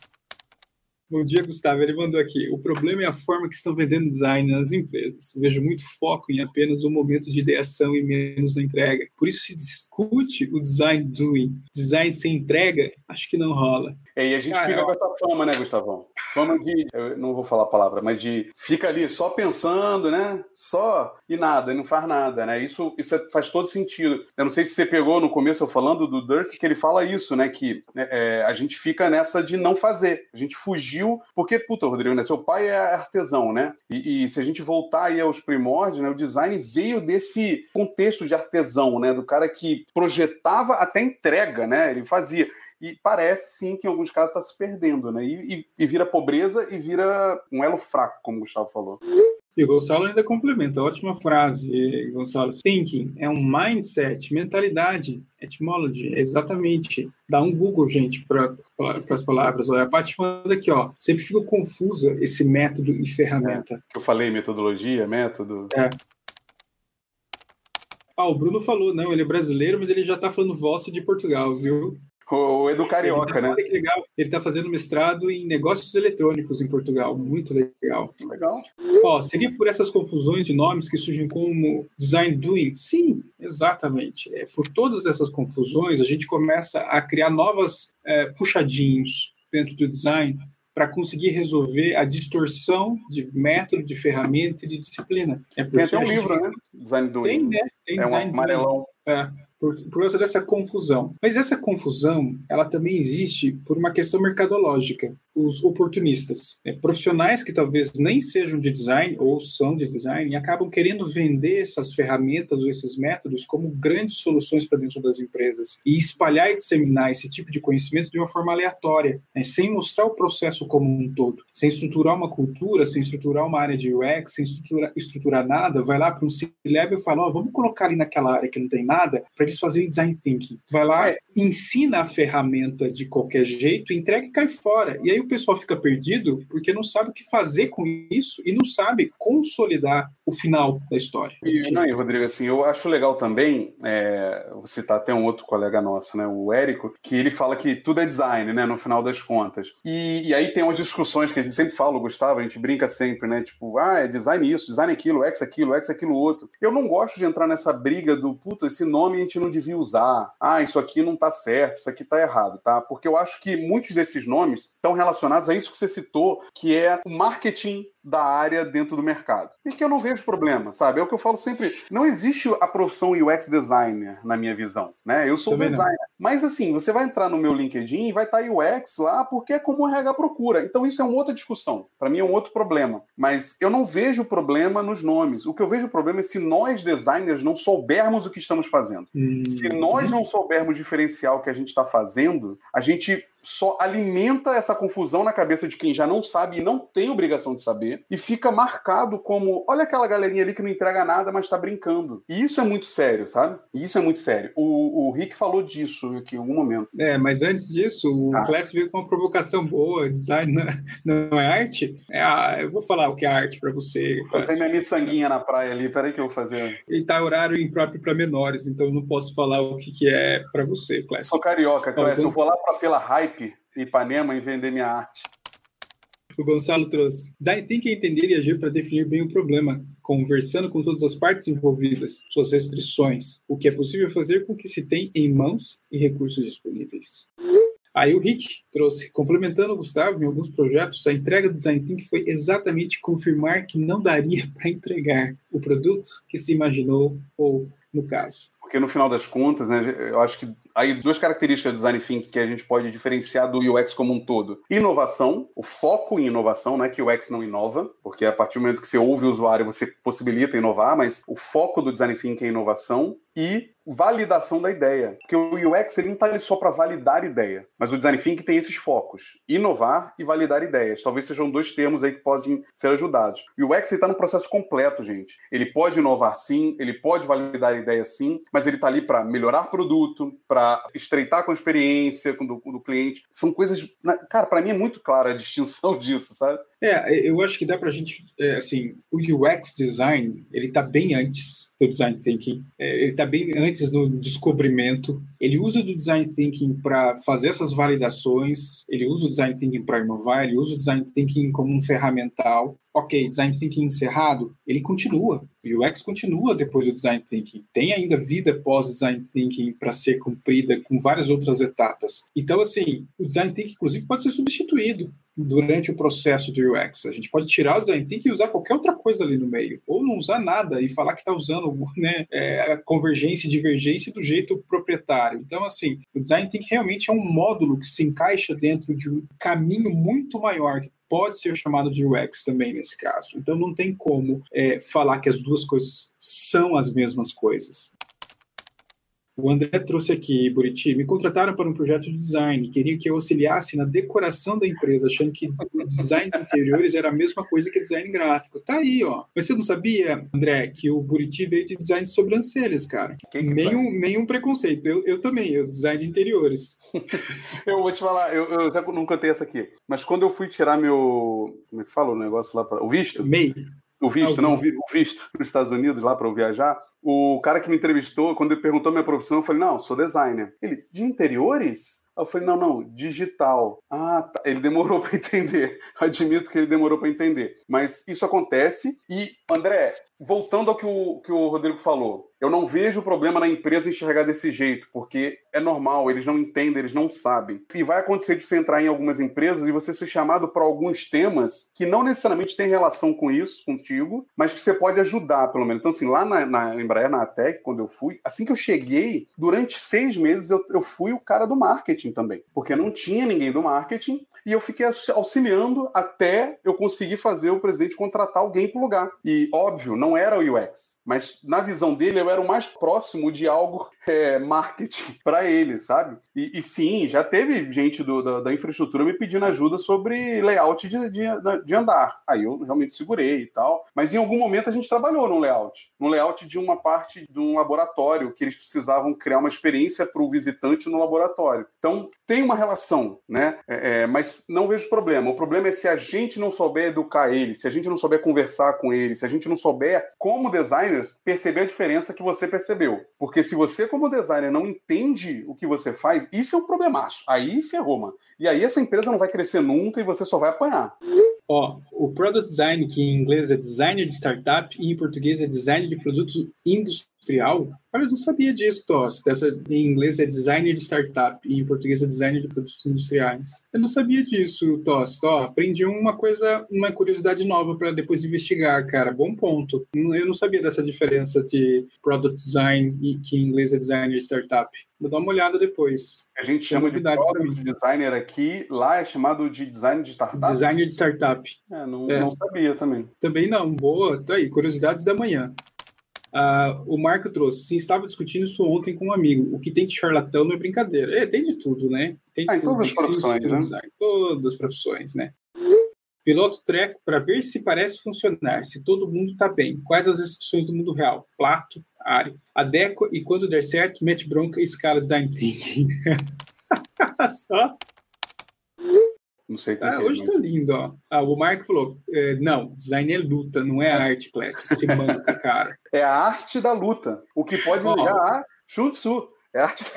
Bom dia, Gustavo. Ele mandou aqui. O problema é a forma que estão vendendo design nas empresas. Vejo muito foco em apenas o momento de ideação e menos na entrega. Por isso se discute o design doing. Design sem entrega, acho que não rola.
E a gente fica com essa fama, né, Gustavão? Fama de. Eu não vou falar a palavra, mas de. Fica ali só pensando, né? Só e nada, e não faz nada, né? Isso, isso é, faz todo sentido. Eu não sei se você pegou no começo eu falando do Dirk, que ele fala isso, né? Que né, é, a gente fica nessa de não fazer. A gente fugiu, porque, puta, Rodrigo, né? Seu pai é artesão, né? E, e se a gente voltar aí aos primórdios, né? O design veio desse contexto de artesão, né? Do cara que projetava até entrega, né? Ele fazia. E parece sim que em alguns casos está se perdendo, né? E, e, e, vira pobreza e vira um elo fraco, como o Gustavo falou.
E o Gonçalo ainda complementa, ótima frase, Gonçalo. Thinking é um mindset, mentalidade, etymology, exatamente. Dá um Google, gente, para as palavras. Olha, a parte manda aqui, ó. Sempre fica confusa esse método e ferramenta.
É, eu falei metodologia, método.
É. Ah, o Bruno falou, não, ele é brasileiro, mas ele já está falando vossa de Portugal, viu?
O Edu Carioca,
né? Que legal. Ele está fazendo mestrado em negócios eletrônicos em Portugal. Muito legal.
Legal.
Ó, seria por essas confusões de nomes que surgem como design doing? Sim, exatamente. É, por todas essas confusões, a gente começa a criar novas é, puxadinhos dentro do design para conseguir resolver a distorção de método, de ferramenta e de disciplina.
É tem até um livro, né? Design doing.
Tem, né? Tem
é um amarelão.
É por, por causa dessa confusão. Mas essa confusão, ela também existe por uma questão mercadológica os oportunistas, né? profissionais que talvez nem sejam de design ou são de design e acabam querendo vender essas ferramentas ou esses métodos como grandes soluções para dentro das empresas e espalhar e disseminar esse tipo de conhecimento de uma forma aleatória, né? sem mostrar o processo como um todo, sem estruturar uma cultura, sem estruturar uma área de UX, sem estruturar, estruturar nada, vai lá para um C-level e fala, oh, vamos colocar ali naquela área que não tem nada para eles fazerem design thinking. Vai lá, ensina a ferramenta de qualquer jeito, entrega e cai fora. E aí o pessoal fica perdido porque não sabe o que fazer com isso e não sabe consolidar o final da história.
E, não, e Rodrigo, assim, eu acho legal também, é, vou citar até um outro colega nosso, né, o Érico, que ele fala que tudo é design, né, no final das contas. E, e aí tem umas discussões que a gente sempre fala, o Gustavo, a gente brinca sempre, né, tipo, ah, é design isso, design aquilo, X aquilo, X aquilo outro. Eu não gosto de entrar nessa briga do, puta, esse nome a gente não devia usar, ah, isso aqui não tá certo, isso aqui tá errado, tá? Porque eu acho que muitos desses nomes estão relacionados a isso que você citou, que é o marketing da área dentro do mercado. E que eu não vejo problema, sabe? É o que eu falo sempre. Não existe a profissão UX designer, na minha visão, né? Eu sou Também designer. Não. Mas assim, você vai entrar no meu LinkedIn e vai estar UX lá porque é como o RH procura. Então isso é uma outra discussão. Para mim é um outro problema. Mas eu não vejo problema nos nomes. O que eu vejo problema é se nós designers não soubermos o que estamos fazendo. Hum. Se nós não soubermos diferenciar o que a gente está fazendo, a gente só alimenta essa confusão na cabeça de quem já não sabe e não tem obrigação de saber, e fica marcado como: olha aquela galerinha ali que não entrega nada, mas tá brincando. E isso é muito sério, sabe? Isso é muito sério. O, o Rick falou disso aqui em algum momento.
É, mas antes disso, o ah. Class veio com uma provocação boa: design não, não é arte? É a, eu vou falar o que é arte para você.
Tem minha miçanguinha na praia ali, peraí que eu vou fazer.
E tá horário impróprio para menores, então eu não posso falar o que, que é para você, Class.
Sou carioca. Então... Eu vou lá pra Fela Hype, Ipanema, e vender minha arte.
O Gonçalo trouxe. Design tem que entender e agir para definir bem o problema, conversando com todas as partes envolvidas, suas restrições, o que é possível fazer com o que se tem em mãos e recursos disponíveis. Aí o Rick trouxe, complementando o Gustavo, em alguns projetos, a entrega do Design Thinking foi exatamente confirmar que não daria para entregar o produto que se imaginou, ou, no caso.
Porque no final das contas, né, eu acho que aí duas características do design thinking que a gente pode diferenciar do UX como um todo. Inovação, o foco em inovação, não é que o UX não inova, porque a partir do momento que você ouve o usuário, você possibilita inovar, mas o foco do design thinking é inovação e validação da ideia. Porque o UX ele não está ali só para validar ideia, mas o design thinking tem esses focos: inovar e validar ideias. Talvez sejam dois termos aí que podem ser ajudados. O UX está no processo completo, gente. Ele pode inovar sim, ele pode validar ideia sim, mas ele está ali para melhorar produto, para estreitar com a experiência do, do cliente. São coisas, cara, para mim é muito clara a distinção disso, sabe?
É, eu acho que dá para a gente, é, assim, o UX design, ele está bem antes do design thinking, é, ele está bem antes do descobrimento. Ele usa do design thinking para fazer essas validações, ele usa o design thinking para inovar, ele usa o design thinking como um ferramental. Ok, design thinking encerrado, ele continua. O UX continua depois do design thinking. Tem ainda vida pós design thinking para ser cumprida com várias outras etapas. Então, assim, o design thinking, inclusive, pode ser substituído durante o processo de UX. A gente pode tirar o design thinking e usar qualquer outra coisa ali no meio, ou não usar nada e falar que está usando né, é, a convergência e divergência do jeito proprietário. Então, assim, o design thinking realmente é um módulo que se encaixa dentro de um caminho muito maior que pode ser chamado de UX também nesse caso. Então não tem como é, falar que as duas coisas são as mesmas coisas. O André trouxe aqui, Buriti, me contrataram para um projeto de design, queriam que eu auxiliasse na decoração da empresa, achando que design de interiores era a mesma coisa que design gráfico. Tá aí, ó. Mas você não sabia, André, que o Buriti veio de design de sobrancelhas, cara? nenhum, nenhum preconceito. Eu, eu também, eu design de interiores.
eu vou te falar, eu, eu já não cantei essa aqui, mas quando eu fui tirar meu. Como é que fala o negócio lá? Pra, o visto?
MEI.
O visto, não, o visto para os Estados Unidos, lá para eu viajar. O cara que me entrevistou, quando ele perguntou minha profissão, eu falei: não, sou designer. Ele, de interiores? Eu falei, não, não, digital. Ah, tá. Ele demorou para entender. Admito que ele demorou para entender. Mas isso acontece. E, André, voltando ao que o, que o Rodrigo falou, eu não vejo problema na empresa enxergar desse jeito, porque é normal, eles não entendem, eles não sabem. E vai acontecer de você entrar em algumas empresas e você ser chamado para alguns temas que não necessariamente têm relação com isso, contigo, mas que você pode ajudar, pelo menos. Então, assim, lá na, na Embraer, na ATEC, quando eu fui, assim que eu cheguei, durante seis meses eu, eu fui o cara do marketing também, porque não tinha ninguém do marketing e eu fiquei auxiliando até eu conseguir fazer o presidente contratar alguém para o lugar. E, óbvio, não era o UX, mas na visão dele eu era o mais próximo de algo é, marketing para ele, sabe? E, e, sim, já teve gente do, da, da, infraestrutura me pedindo ajuda sobre layout de, de, de, andar. Aí eu realmente segurei e tal. Mas em algum momento a gente trabalhou num layout. Num layout de uma parte de um laboratório, que eles precisavam criar uma experiência para o visitante no laboratório. Então tem uma relação, né? É, é, mas não vejo problema. O problema é se a gente não souber educar ele, se a gente não souber conversar com ele, se a gente não souber, como designers, perceber a diferença que você percebeu. Porque se você como designer não entende o que você faz, isso é um problemaço. Aí ferrou, mano. E aí essa empresa não vai crescer nunca e você só vai apanhar.
Ó, o Product Design, que em inglês é designer de startup e em português é design de produto industrial, Olha, eu não sabia disso, Toss. Dessa, em inglês é designer de startup e em português é designer de produtos industriais. Eu não sabia disso, Toss. Ó, aprendi uma coisa, uma curiosidade nova para depois investigar, cara. Bom ponto. Eu não sabia dessa diferença de product design e que em inglês é designer de startup. Vou dar uma olhada depois.
A gente chama de product designer aqui, lá é chamado de design de startup?
Designer de startup.
É, não, é. não sabia também.
Também não. Boa. Tá aí, curiosidades da manhã. Uh, o Marco trouxe, sim, estava discutindo isso ontem com um amigo. O que tem de charlatão não é brincadeira. É, tem de tudo, né? Tem de
ah,
tudo.
todas as profissões, né?
Em todas as profissões, né? Piloto treco para ver se parece funcionar, se todo mundo está bem. Quais as restrições do mundo real? Plato, área. Adequa e quando der certo, mete bronca e escala design thinking. Só.
Não sei
ah, Hoje mas... tá lindo, ó. Ah, o Marco falou: é, não, design é luta, não é arte, Clécio. Se manca, cara.
É a arte da luta. O que pode ligar a Shutsu. É a arte.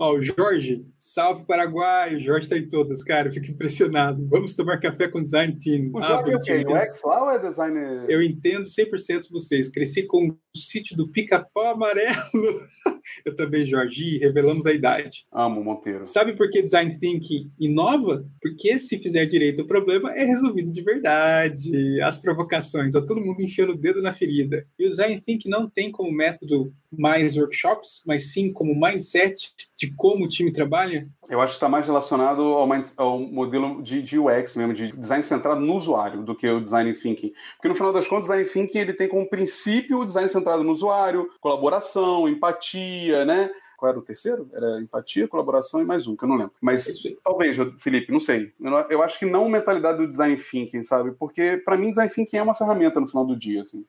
Ó, o Jorge, salve Paraguai, o Jorge tá em todas, cara, fico impressionado. Vamos tomar café com design team.
O Jorge ah, é o quê? UX lá ou é design...
Eu entendo 100% vocês. Cresci com o sítio do pica-pau amarelo. Eu também, Jorge, revelamos a idade.
Amo Monteiro.
Sabe por que design thinking inova? Porque se fizer direito o problema é resolvido de verdade. As provocações, ó, todo mundo enfiando o dedo na ferida. E o design thinking não tem como método mais workshops, mas sim como mindset de como o time trabalha?
Eu acho que está mais relacionado ao, ao modelo de, de, UX mesmo, de design centrado no usuário, do que o design thinking. Porque no final das contas, o design thinking ele tem como princípio o design centrado no usuário, colaboração, empatia, né? Qual era o terceiro? Era empatia, colaboração e mais um, que eu não lembro. Mas talvez, Felipe, não sei. Eu acho que não mentalidade do design thinking, sabe? Porque para mim design thinking é uma ferramenta no final do dia, assim.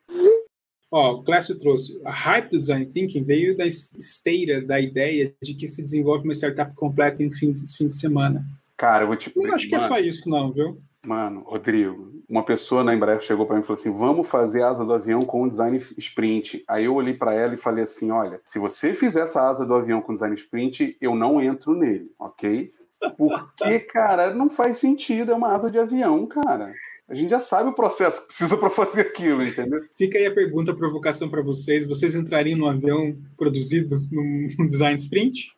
Ó, o Clássico trouxe. A hype do design thinking veio da esteira da ideia de que se desenvolve uma startup completa em fim de, fim de semana.
Cara, eu vou te.
Não acho que é só isso, não, viu?
Mano, Rodrigo, uma pessoa na Embraer chegou para mim e falou assim: vamos fazer a asa do avião com design sprint. Aí eu olhei para ela e falei assim: olha, se você fizer essa asa do avião com design sprint, eu não entro nele, ok? Porque, cara, não faz sentido, é uma asa de avião, cara. A gente já sabe o processo que precisa para fazer aquilo, entendeu?
Fica aí a pergunta, a provocação para vocês. Vocês entrariam no avião produzido num design sprint?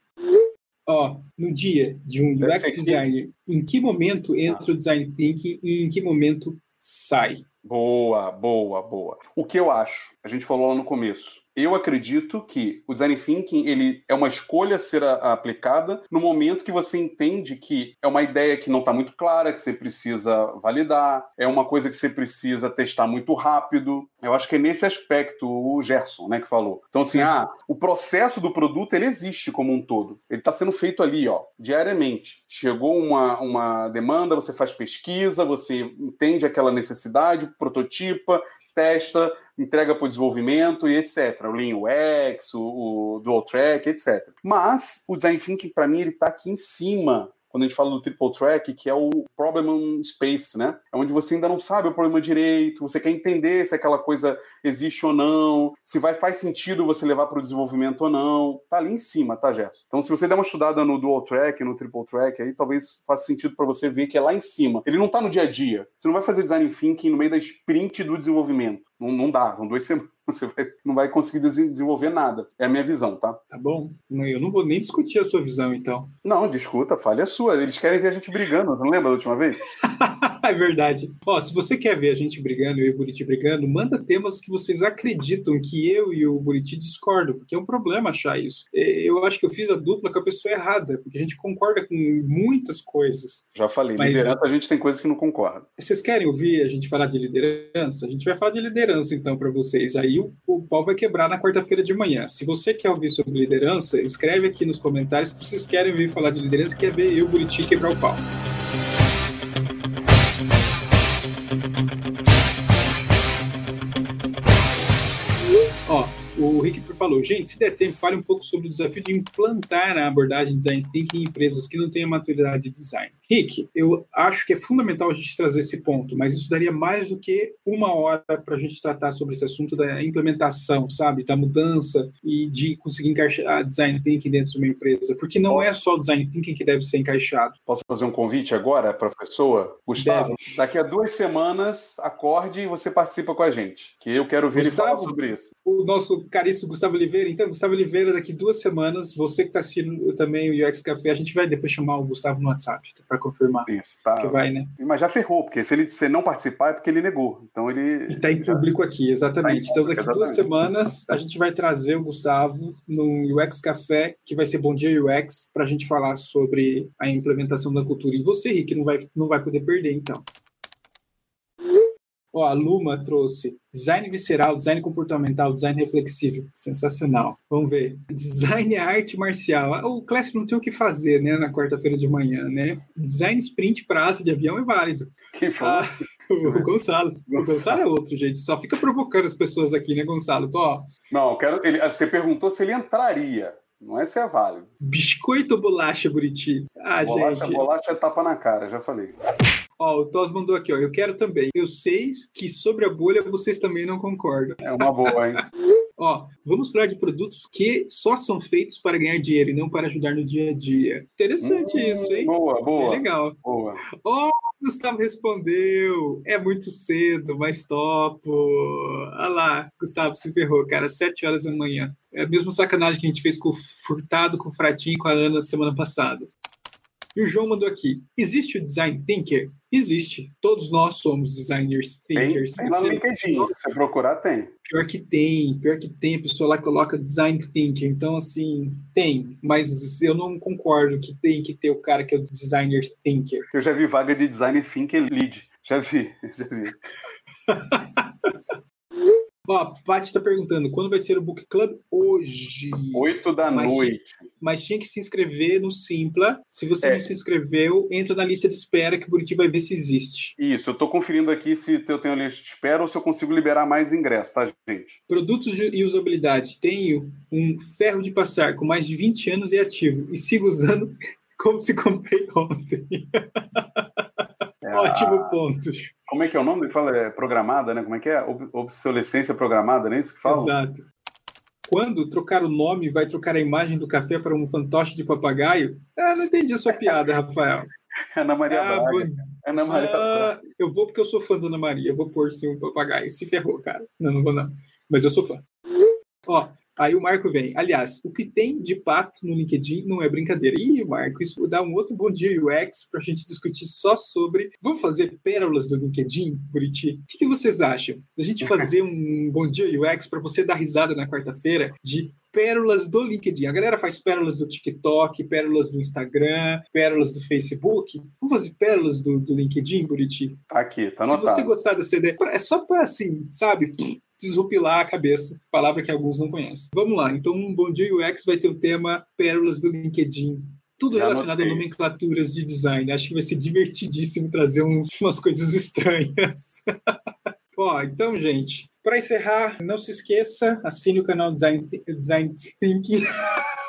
Ó, no dia de um UX designer, em que momento entra o design thinking e em que momento sai?
Boa, boa, boa. O que eu acho? A gente falou lá no começo eu acredito que o design thinking ele é uma escolha a ser aplicada no momento que você entende que é uma ideia que não está muito clara, que você precisa validar, é uma coisa que você precisa testar muito rápido. Eu acho que é nesse aspecto o Gerson, né, que falou. Então assim, ah, o processo do produto ele existe como um todo. Ele está sendo feito ali, ó, diariamente. Chegou uma, uma demanda, você faz pesquisa, você entende aquela necessidade, prototipa, testa, entrega para o desenvolvimento e etc. O Lean UX, o, o Dual Track, etc. Mas o Design Thinking, para mim, ele está aqui em cima quando a gente fala do triple track, que é o problem space, né? É onde você ainda não sabe o problema direito, você quer entender se aquela coisa existe ou não, se vai faz sentido você levar para o desenvolvimento ou não. Tá ali em cima, tá, Gerson? Então, se você der uma estudada no dual track, no triple track, aí talvez faça sentido para você ver que é lá em cima. Ele não tá no dia a dia. Você não vai fazer design thinking no meio da sprint do desenvolvimento. Não, não dá, são duas semanas. Você vai, não vai conseguir desenvolver nada. É a minha visão, tá?
Tá bom. Eu não vou nem discutir a sua visão, então.
Não, discuta, fale a sua. Eles querem ver a gente brigando, não lembra da última vez?
é verdade. Ó, se você quer ver a gente brigando, eu e o Buriti brigando, manda temas que vocês acreditam que eu e o Buriti discordam, porque é um problema achar isso. É, eu acho que eu fiz a dupla com a pessoa errada, porque a gente concorda com muitas coisas.
Já falei, mas... liderança a gente tem coisas que não concorda.
Vocês querem ouvir a gente falar de liderança? A gente vai falar de liderança, então, para vocês. Aí o, o pau vai quebrar na quarta-feira de manhã. Se você quer ouvir sobre liderança, escreve aqui nos comentários que vocês querem ouvir falar de liderança, quer ver eu, Buriti, quebrar o pau. Falou, gente, se der tempo, fale um pouco sobre o desafio de implantar a abordagem design thinking em empresas que não têm a maturidade de design. Rick, eu acho que é fundamental a gente trazer esse ponto, mas isso daria mais do que uma hora para a gente tratar sobre esse assunto da implementação, sabe, da mudança e de conseguir encaixar design thinking dentro de uma empresa, porque não é só o design thinking que deve ser encaixado.
Posso fazer um convite agora para a pessoa? Gustavo, deve. daqui a duas semanas, acorde e você participa com a gente, que eu quero ver Gustavo, ele falar sobre isso.
O nosso caríssimo Gustavo Oliveira. Então, Gustavo Oliveira, daqui duas semanas, você que está assistindo também o UX Café, a gente vai depois chamar o Gustavo no WhatsApp para confirmar.
Isso, tá.
Que vai, né?
Mas já ferrou, porque se ele se não participar é porque ele negou. Então ele.
E está em público aqui, exatamente. Tá então, daqui exatamente. duas semanas, a gente vai trazer o Gustavo no UX Café, que vai ser Bom Dia UX, para a gente falar sobre a implementação da cultura. E você, Rick, não vai, não vai poder perder, então. Ó, a Luma trouxe design visceral, design comportamental, design reflexivo. Sensacional. Vamos ver. Design arte marcial. Ah, O Clash não tem o que fazer, né, na quarta-feira de manhã, né? Design sprint para asa de avião é válido.
Quem falou?
Ah, o Gonçalo. O Gonçalo é outro, gente. Só fica provocando as pessoas aqui, né, Gonçalo? Tô, ó,
Não, quero. Ele, você perguntou se ele entraria. Não é se é válido.
biscoito ou bolacha, Buriti? Ah,
bolacha,
gente.
bolacha é tapa na cara, já falei.
Ó, o Tos mandou aqui, ó. Eu quero também. Eu sei que sobre a bolha vocês também não concordam.
É uma boa, hein?
Ó, vamos falar de produtos que só são feitos para ganhar dinheiro e não para ajudar no dia a dia. Interessante
Hum,
isso, hein?
Boa,
É
boa.
legal.
boa.
Ó, o Gustavo respondeu. É muito cedo, mas topo. Olha lá, Gustavo se ferrou, cara. Sete horas da manhã. É a mesma sacanagem que a gente fez com o Furtado, com o Fratinho e com a Ana semana passada. E o João mandou aqui. Existe o design thinker? Existe. Todos nós somos designers
Tem,
thinkers.
tem lá no LinkedIn. Se você procurar, tem.
Pior que tem, pior que tem, a pessoa lá coloca design thinker, então assim, tem, mas eu não concordo que tem que ter o cara que é o designer thinker.
Eu já vi vaga de design thinker lead. Já vi, já vi.
Ó, a Paty tá perguntando, quando vai ser o Book Club? Hoje.
Oito da
Mas-
noite.
Mas tinha que se inscrever no Simpla. Se você
É.
não se inscreveu, entra na lista de espera que o Buriti vai ver se existe.
Isso, eu tô conferindo aqui se eu tenho a lista de espera ou se eu consigo liberar mais ingressos, tá, gente?
Produtos e usabilidade. Tenho um ferro de passar com mais de 20 anos e ativo. E sigo usando como se comprei ontem. Ótimo ponto.
Como é que é o nome? Fala, é programada, né? Como é que é? Ob- Obsolescência programada, não é isso que fala?
Exato. Quando trocar o nome, vai trocar a imagem do café para um fantoche de papagaio? Ah, não entendi a sua piada, Rafael.
Ana Maria
Ah,
Braga.
bom-
Ana Maria
ah, eu vou porque eu sou fã da Ana Maria. Eu vou pôr sim um papagaio. Se ferrou, cara. Não, não vou não. Mas eu sou fã. Ó, aí o Marco vem. Aliás, o que tem de pato no LinkedIn não é brincadeira. Ih, Marco, isso dá um outro bom dia UX para a gente discutir só sobre. Vamos fazer pérolas do LinkedIn, Buriti? O que, que vocês acham? A gente fazer um bom dia UX para você dar risada na quarta-feira de pérolas do LinkedIn. A galera faz pérolas do TikTok, pérolas do Instagram, pérolas do Facebook. Vamos fazer pérolas do, do LinkedIn, Buriti?
Tá aqui, tá
Se você
anotado.
gostar dessa ideia, é só para assim, sabe? Desrupilar a cabeça, palavra que alguns não conhecem. Vamos lá, então um Bom Dia UX vai ter o tema Pérolas do LinkedIn. Tudo
Já
relacionado a
anotei.
nomenclaturas de design. Acho que vai ser divertidíssimo trazer uns- umas coisas estranhas. Ó, então, gente, para encerrar, não se esqueça, assine o canal Design, Design Thinking.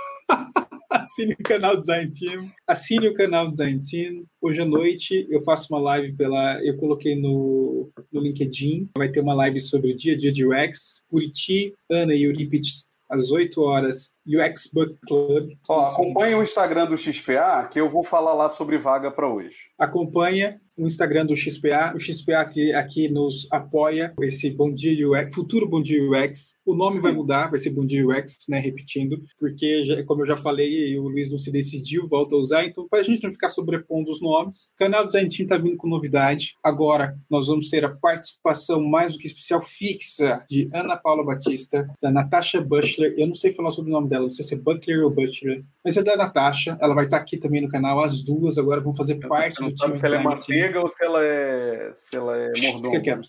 assine o canal Design Team. Assine o canal Design Team. Hoje à noite eu faço uma live pela. Eu coloquei no, no LinkedIn. Vai ter uma live sobre o dia a dia de UX. Buriti, Ana e Eurípides, às 8 horas. UX Book Club.
Ó, acompanha o Instagram do XPA, que eu vou falar lá sobre vaga para hoje.
Acompanha o Instagram do XPA. O XPA aqui, aqui nos apoia esse Bom Dia UX, futuro Bom Dia UX. O nome vai mudar, vai ser Bom Dia UX, né? Repetindo, porque, já- como eu já falei, o Luiz não se decidiu, volta a usar. Então, para a gente não ficar sobrepondo os nomes, o canal Design Team está vindo com novidade. Agora, nós vamos ter a participação mais do que especial fixa de Ana Paula Batista, da Natasha Butler. Eu não sei falar sobre o nome dela, não sei se é Butler ou Butler, mas é da Natasha. Ela vai estar aqui também no canal. As duas agora vão fazer parte
Você não
do
sabe
time
se ela é
Team.
manteiga ou se ela é, se ela é
Fica
mordomo.
quieto.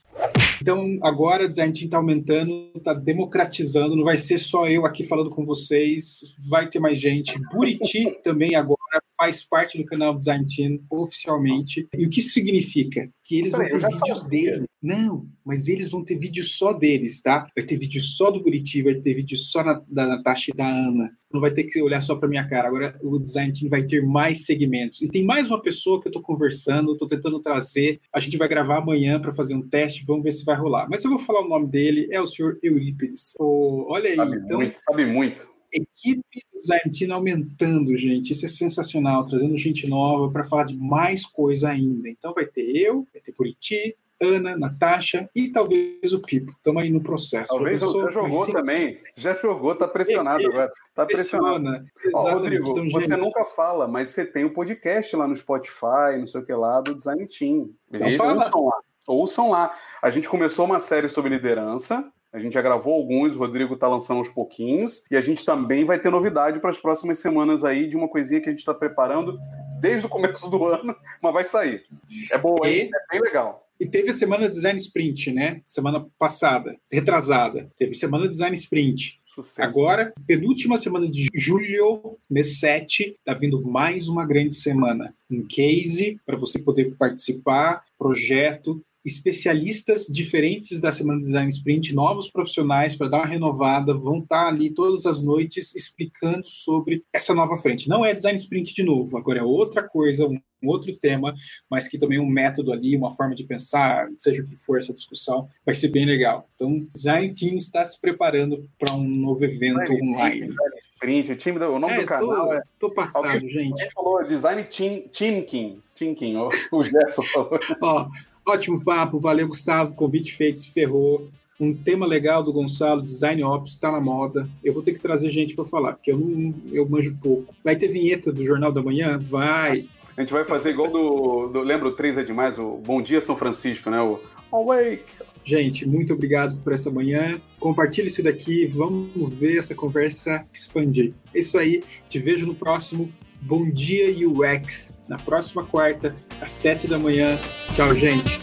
Então, agora o Design Team está aumentando, está democratizando, não vai ser só eu aqui falando com vocês, vai ter mais gente. Buriti também agora faz parte do canal Design Team oficialmente. E o que isso significa? Que eles vão ter vídeos deles. Não, mas eles vão ter vídeo só deles, tá? Vai ter vídeo só do Buriti, vai ter vídeo só na- da Natasha e da Ana. Não vai ter que olhar só para minha cara. Agora o Design Team vai ter mais segmentos. E tem mais uma pessoa que eu estou conversando, estou tentando trazer. A gente vai gravar amanhã para fazer um teste, vamos ver se vai rolar. Mas eu vou falar o nome dele, é o senhor Eurípides. Ô, olha aí,
Sabe
então,
muito, sabe muito.
Equipe do Design Team aumentando, gente. Isso é sensacional, trazendo gente nova para falar de mais coisa ainda. Então vai ter eu, vai ter Buriti, Ana, Natasha e talvez o Pipo. Estamos aí no processo.
Talvez você jogou também. Já jogou, tá pressionado agora. Tá pressionado.
Pressiona.
Ó. Rodrigo,
Então,
você
gente,
nunca fala, mas você tem o podcast lá no Spotify, não sei o que lá, do Design Team.
Então fala.
Ouçam lá. Ouçam lá. A gente começou uma série sobre liderança. A gente já gravou alguns, o Rodrigo tá lançando aos pouquinhos. E a gente também vai ter novidade para as próximas semanas aí de uma coisinha que a gente está preparando desde o começo do ano, mas vai sair. É boa, hein? É bem legal.
E teve a semana Design Sprint, né? Semana passada, retrasada. Teve semana Design Sprint. Sucesso. Agora, penúltima semana de julho, mês 7, tá vindo mais uma grande semana. Um case para você poder participar, projeto, especialistas diferentes da Semana Design Sprint, novos profissionais para dar uma renovada, vão estar ali todas as noites explicando sobre essa nova frente. Não é Design Sprint de novo, agora é outra coisa, um outro tema, mas que também um método ali, uma forma de pensar, seja o que for essa discussão, vai ser bem legal. Então, Design Team está se preparando para um novo evento design online.
Design Sprint, o time do, o nome é, do canal
tô, é... Tô passado, Alguém, gente.
Alguém falou Design Team, Teamking, Teamking, o Gerson falou.
Ó, Ótimo papo, valeu, Gustavo. Convite feito, se ferrou. Um tema legal do Gonçalo, Design Ops, está na moda. Eu vou ter que trazer gente para falar, porque eu não eu manjo pouco. Vai ter vinheta do Jornal da Manhã? Vai.
A gente vai fazer igual do. do lembra o 3 é demais? O Bom Dia São Francisco, né? O Awake.
Gente, muito obrigado por essa manhã. Compartilhe isso daqui. Vamos ver essa conversa expandir. É isso aí. Te vejo no próximo Bom Dia UX, na próxima quarta, às sete da manhã. Tchau, gente.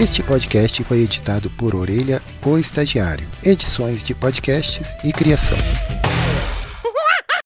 Este podcast foi editado por Orelha, o Estagiário. Edições de podcasts e criação.